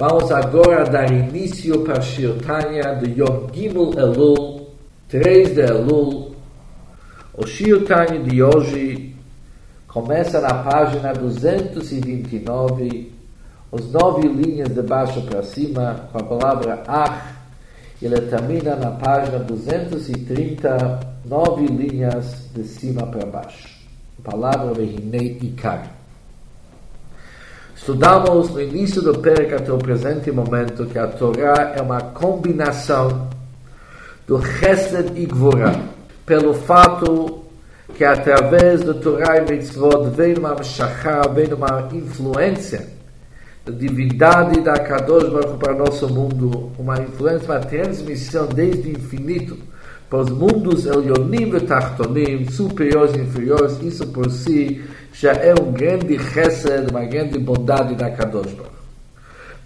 Vamos agora dar início para a Shirtanya do Yom Gimel Elul, 3 de Elul. O Shirtanya de hoje começa na página 229, os nove linhas de baixo para cima, com a palavra Ach. Ele termina na página 230, nove linhas de cima para baixo. A palavra Vehinei Ikar. Estudamos no início do Perec até o presente momento que a Torá é uma combinação do Chesed e Gvura, pelo fato que através do Torá e Mitzvot vem uma Meshachá, vem uma influência da divindade da Kadosh para o nosso mundo, uma influência, uma transmissão desde o infinito פוס מונדוס el yonim ve tachtonim, zu peyos in furios, iso por si, sha el grandi chesed, ma grandi bondad in hakadosh bar.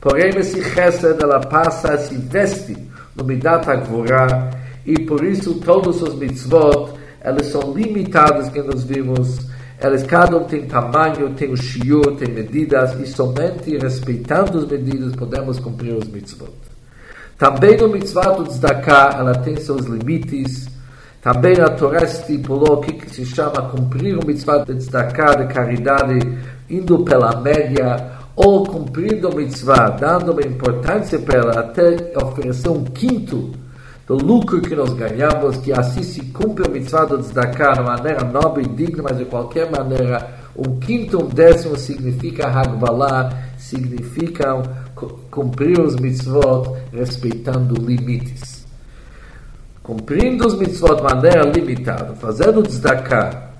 Po reymes i chesed ala pasa es investi no midat hagvora, i por iso todos os mitzvot, eles son limitados que nos vimos, eles cada um tem tamanho, tem o shiur, tem medidas, e somente respeitando os medidas podemos cumprir os mitzvot. Também no mitzvah do tzedakah, ela tem seus limites. Também a Torá estipulou o que se chama cumprir o mitzvah de tzedakah, de caridade, indo pela média, ou cumprindo o mitzvah, dando uma importância para ela, até oferecer um quinto do lucro que nós ganhamos, que assim se cumpre o mitzvah do tzedakah de maneira nobre e digna, mas de qualquer maneira, um quinto, um décimo significa hagvalah, significa cumprir os mitzvot respeitando limites. Cumprindo os mitzvot de maneira limitada, fazendo tzedakah,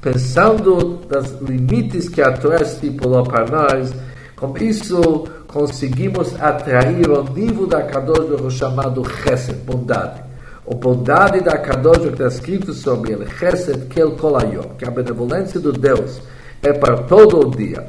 pensando nos limites que a Torá estipulou para nós, com isso conseguimos atrair o nível da Kadosh Baruch chamado Chesed, bondade. Bondade da Kadosh está escrito sobre ele, Chesed Kel Kolayom, que a benevolência do Deus é para todo o dia.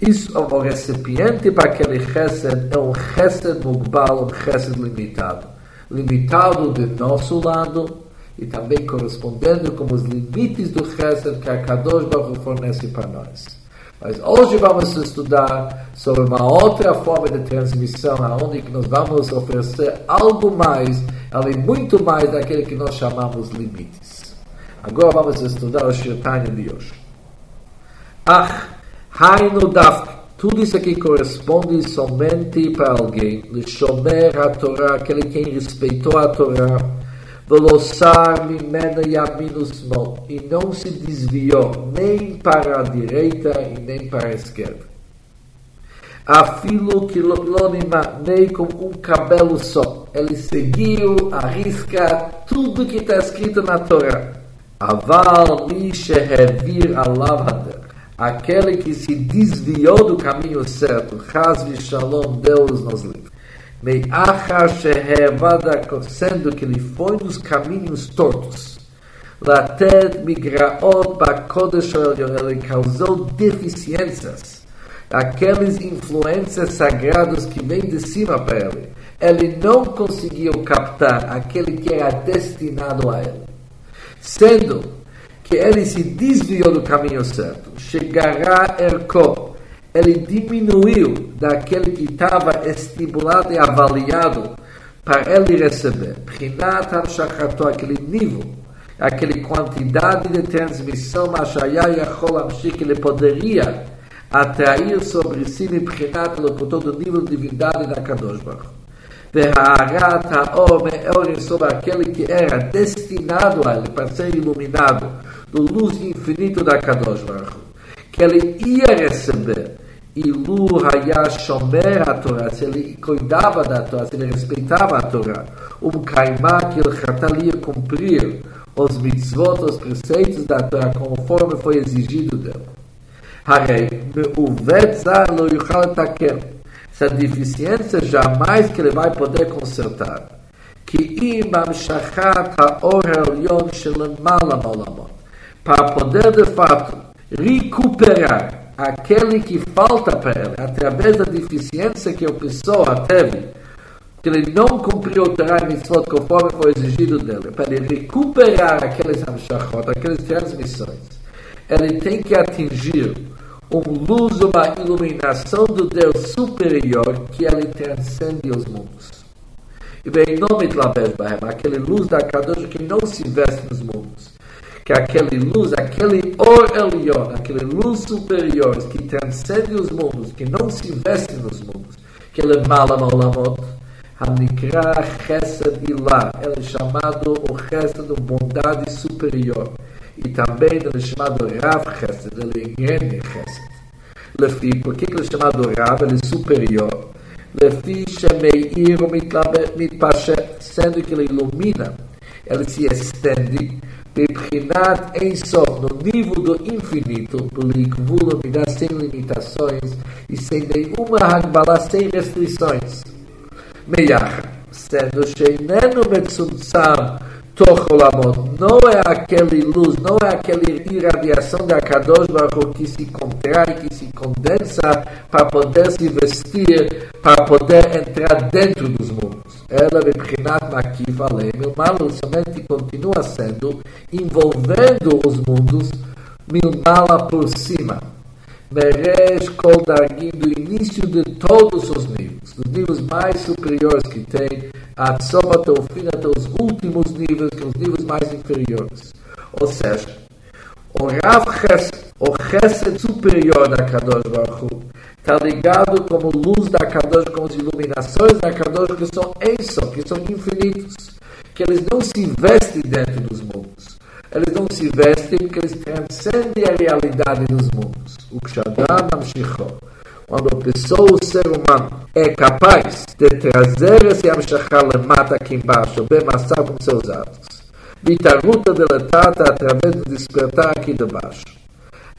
Isso, o recipiente para aquele chesed é um chesed mugbal, um chesed limitado. Limitado de nosso lado e também correspondendo com os limites do chesed que a Kadosh Baruch fornece para nós. Mas hoje vamos estudar sobre uma outra forma de transmissão, onde nós vamos oferecer algo mais, além muito mais daquele que nós chamamos limites. Agora vamos estudar o Shirtanya de hoje. Ah, Hainu Daf, tudo isso aqui corresponde somente para alguém. Lishomer a Torá, aquele quem respeitou a Torá. E não se desviou nem para a direita e nem para a esquerda. Afilo que nem com um cabelo só. Ele seguiu, arrisca tudo que está escrito na Torá. Aval mi shehevir alav hader aquele que se desviou do caminho certo, Chaz Shalom, Deus nos livre. Me'achar shehevada, sendo que ele foi nos caminhos tortos. Lated migraot bakodesh ele causou deficiências. Aqueles influências sagrados que vêm de cima para ele. Ele não conseguiu captar aquele que era destinado a ele. Sendo que ele se desviou do caminho certo. Chegará Erko, ele diminuiu daquele que estava estimulado e avaliado para ele receber. Prinat Hamshachato, aquele nível, aquela quantidade de transmissão, Mashaya Yachol Amshik, ele poderia atrair sobre si, Prinat, por todo o nível de divindade da Kadosh Baruch. Verharat Haor Me'orim sobre aquele que era destinado a ele para ser iluminado do luz infinito da Kadosh que ele ia receber Ilu Haya a Torá, se ele cuidava da Torá, se ele respeitava a Torá, um caimá que ele ia cumprir os mitzvot, os preceitos da Torá, conforme foi exigido dele. Harei, lo yuchal taker, essa deficiência jamais que ele vai poder consertar. Que imam shachat haor elyon shelemala molamot. Para poder, de fato, recuperar aquele que falta para ele, através da deficiência que a pessoa teve, que ele não cumpriu o Torah e conforme foi exigido dele, para ele recuperar aqueles hamshachot, aquelas transmissões, ele tem que atingir uma luz, uma iluminação do Deus superior que ele transcende os mundos. E bem, Labed Bahem, aquele luz da Kadosh que não se veste nos mundos, que aquele luz, aquele Or Elion, aquele luz superior que transcende os mundos, que não se veste nos mundos, que ele é mala Olamot, Hanikra Chesed Ilah, ele é chamado o Chesed de bondade superior, e também ele é chamado Rav Chesed, ele é grande Chesed. Lefi, por que ele é chamado Rav? Ele é superior. Lefi Shemeir Mitpashet, sendo que ele ilumina, ele se estende Bebrinat em som, no nível do infinito, Beligvul das sem limitações e sem nenhuma Hagbalah, sem restrições. Meiach, sendo Sheinenu Betsumtsam, Tocholamot não é aquele luz, não é aquela irradiação da Kadosh Baruch que se contrai, que se condensa para poder se vestir, para poder entrar dentro dos mundos. Ela, Bebrinat Makif Alem, o somente continua sendo envolvendo os mundos, Milmala por cima. Meresh Kol Dargim do início de todos os níveis, dos níveis mais superiores que tem, Atzom até o fim, até os últimos níveis, que são os níveis mais inferiores. Ou seja, o Rav Chesed, o Chesed superior da Kadosh Baruch está ligado como luz da Kadosh, com as iluminações da Kadosh, que são Enso, que são infinitos, que eles não se vestem dentro dos mundos eles não se vestem porque eles transcendem a realidade dos mundos. O Kshadan Amshicho. Quando a pessoa, o ser humano, é capaz de trazer esse Amshachá mata aqui embaixo, bem massar com seus atos, Vitaruta deletata através do despertar aqui de baixo.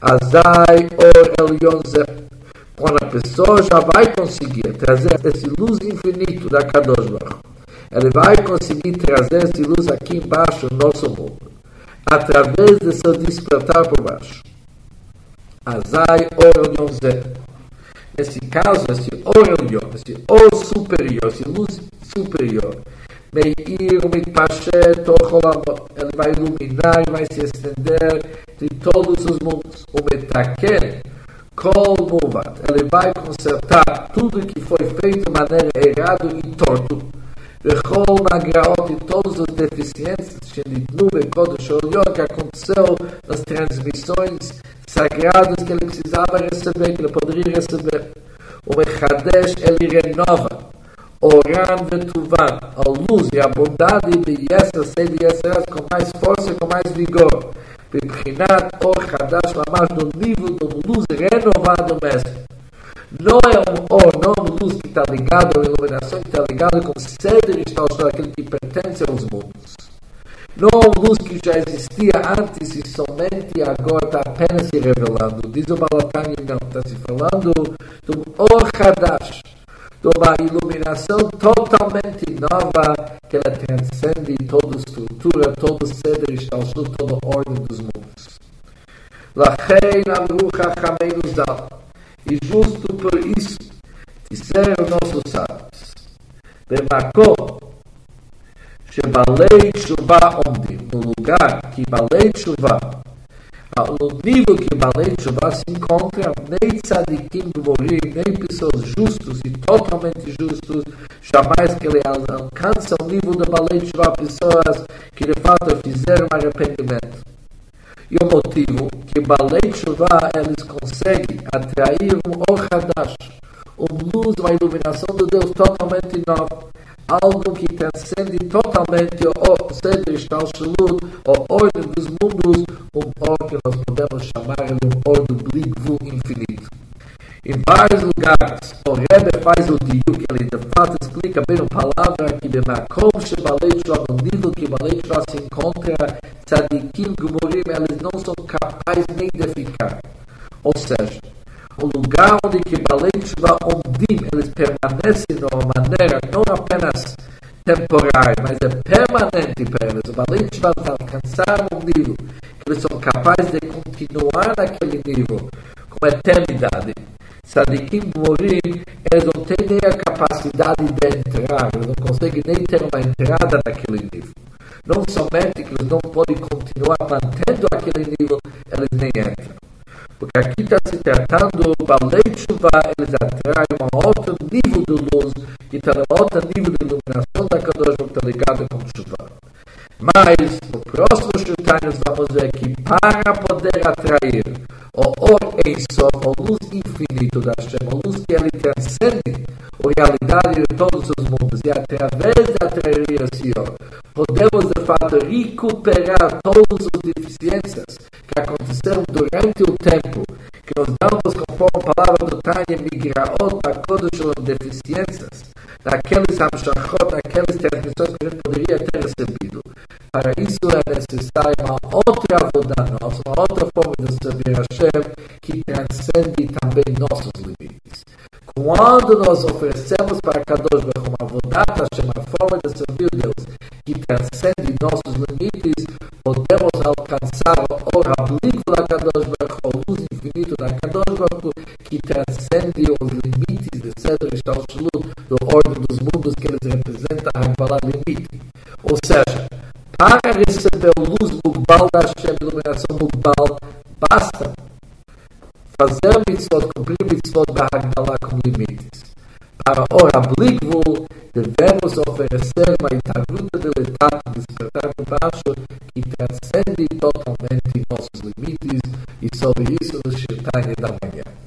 Azai or Elion quando a pessoa já vai conseguir trazer esse luz infinito da Kadosh Baruch, ele vai conseguir trazer essa luz aqui embaixo no nosso mundo através de seu despertar por baixo. Azai Orion Zé. Nesse caso, esse Orion, esse O superior, esse luz superior, Meir Mitpashet ele vai iluminar e vai se estender de todos os mundos. O Metaken, Kol Muvat, ele vai consertar tudo que foi feito de maneira errada e torto Bechol Nagraot e todas as deficiências Shenitnu Bekodesh Orion que aconteceu nas transmissões sagradas que ele precisava receber, que ele poderia receber. O Mechadesh ele renova Oran Vetuvan, a luz e a bondade de Yessa Sede Yesseras com mais força e com mais vigor. Bebrinat Or Hadash Mamash no nível de luz renovado mesmo. Não é um or, não é uma luz que está ligada, uma iluminação que está ligada com sede de aquele que pertence aos mundos. Não é uma luz que já existia antes e somente agora está apenas se revelando. Diz o Balatani, não, está se falando de um Or Hadash, de uma iluminação totalmente nova que ela transcende toda estrutura, todo sede de toda ordem dos mundos. Lachei Amru Chachamei Zal. E justo por isso disseram nossos sábios: Bemakom, Shebalei Tshuva onde? No lugar que Balei Tshuva, no nível que Balei Tshuva se encontra, nem tzadikim morir, nem pessoas justos e totalmente justos, jamais que ele alcança o nível de Balei Tshuva, pessoas que de fato fizeram arrependimento. E o motivo que Balei Shuvah eles conseguem atrair um Or uma luz, uma iluminação de Deus totalmente nova, algo que transcende totalmente o Seder Shtalshalut, a ordem dos mundos, um or que nós podemos chamar de um or do Bligvu infinito. Em vários lugares, o Rebbe faz o diu, que ele de fato explica bem a palavra que Bemakom Shebalei Shuvah, no nível que Balei Shuvah se encontra, tzadikim gumorim, eles não são capazes nem de ficar. Ou seja, o lugar onde que Balei Tshuva Omdim, eles permanecem de uma maneira não apenas temporária, mas é permanente para eles. O Balei Tshuva está alcançando um nível que eles são capazes de continuar naquele nível com eternidade. Sadikim morir, eles não têm nem a capacidade de entrar, eles não conseguem nem ter uma entrada naquele nível. Não somente que eles não podem continuar mantendo aquele nível, eles nem entram. Porque aqui está se tratando, balei chuva, eles atraem um outro nível de luz, que está um outro nível de iluminação da Kadosh que está ligado com chuva. Mas, no próximo Shultanius, vamos ver que para poder atrair o Or Ensof, a luz infinito da Hashem, a luz que ele transcende a realidade de todos os mundos, e através de atrair esse Or, recuperar todas as deficiências que aconteceram durante o tempo, que nos damos, conforme a palavra do Tânia, migraot, a kodosh, deficiências, daqueles amshachot, daqueles transmissões que a gente poderia ter recebido. Para isso é necessária uma outra avoda nossa, uma outra forma de servir a Hashem que transcende também nossos limites. Quando nós oferecemos para Kadosh Baruch Hashem, uma forma de servir Deus que transcende nossos limites, podemos alcançar o Rablik da Kadosh Baruch o luz infinito da Kadosh Baruch que transcende os limites de Cedro e Shalshalut, do ordem dos mundos que eles representam, a Hagbalah limite. Ou seja, para receber luz Mugbal da Hashem, iluminação Mugbal, basta fazer mitzvot, cumprir mitzvot da Hagdalah com limites. האור הבלי גבול, blik אופר de vemos of a ser כי tabuta לי letat de sefer ko basho יסוד transcendi tot a venti da.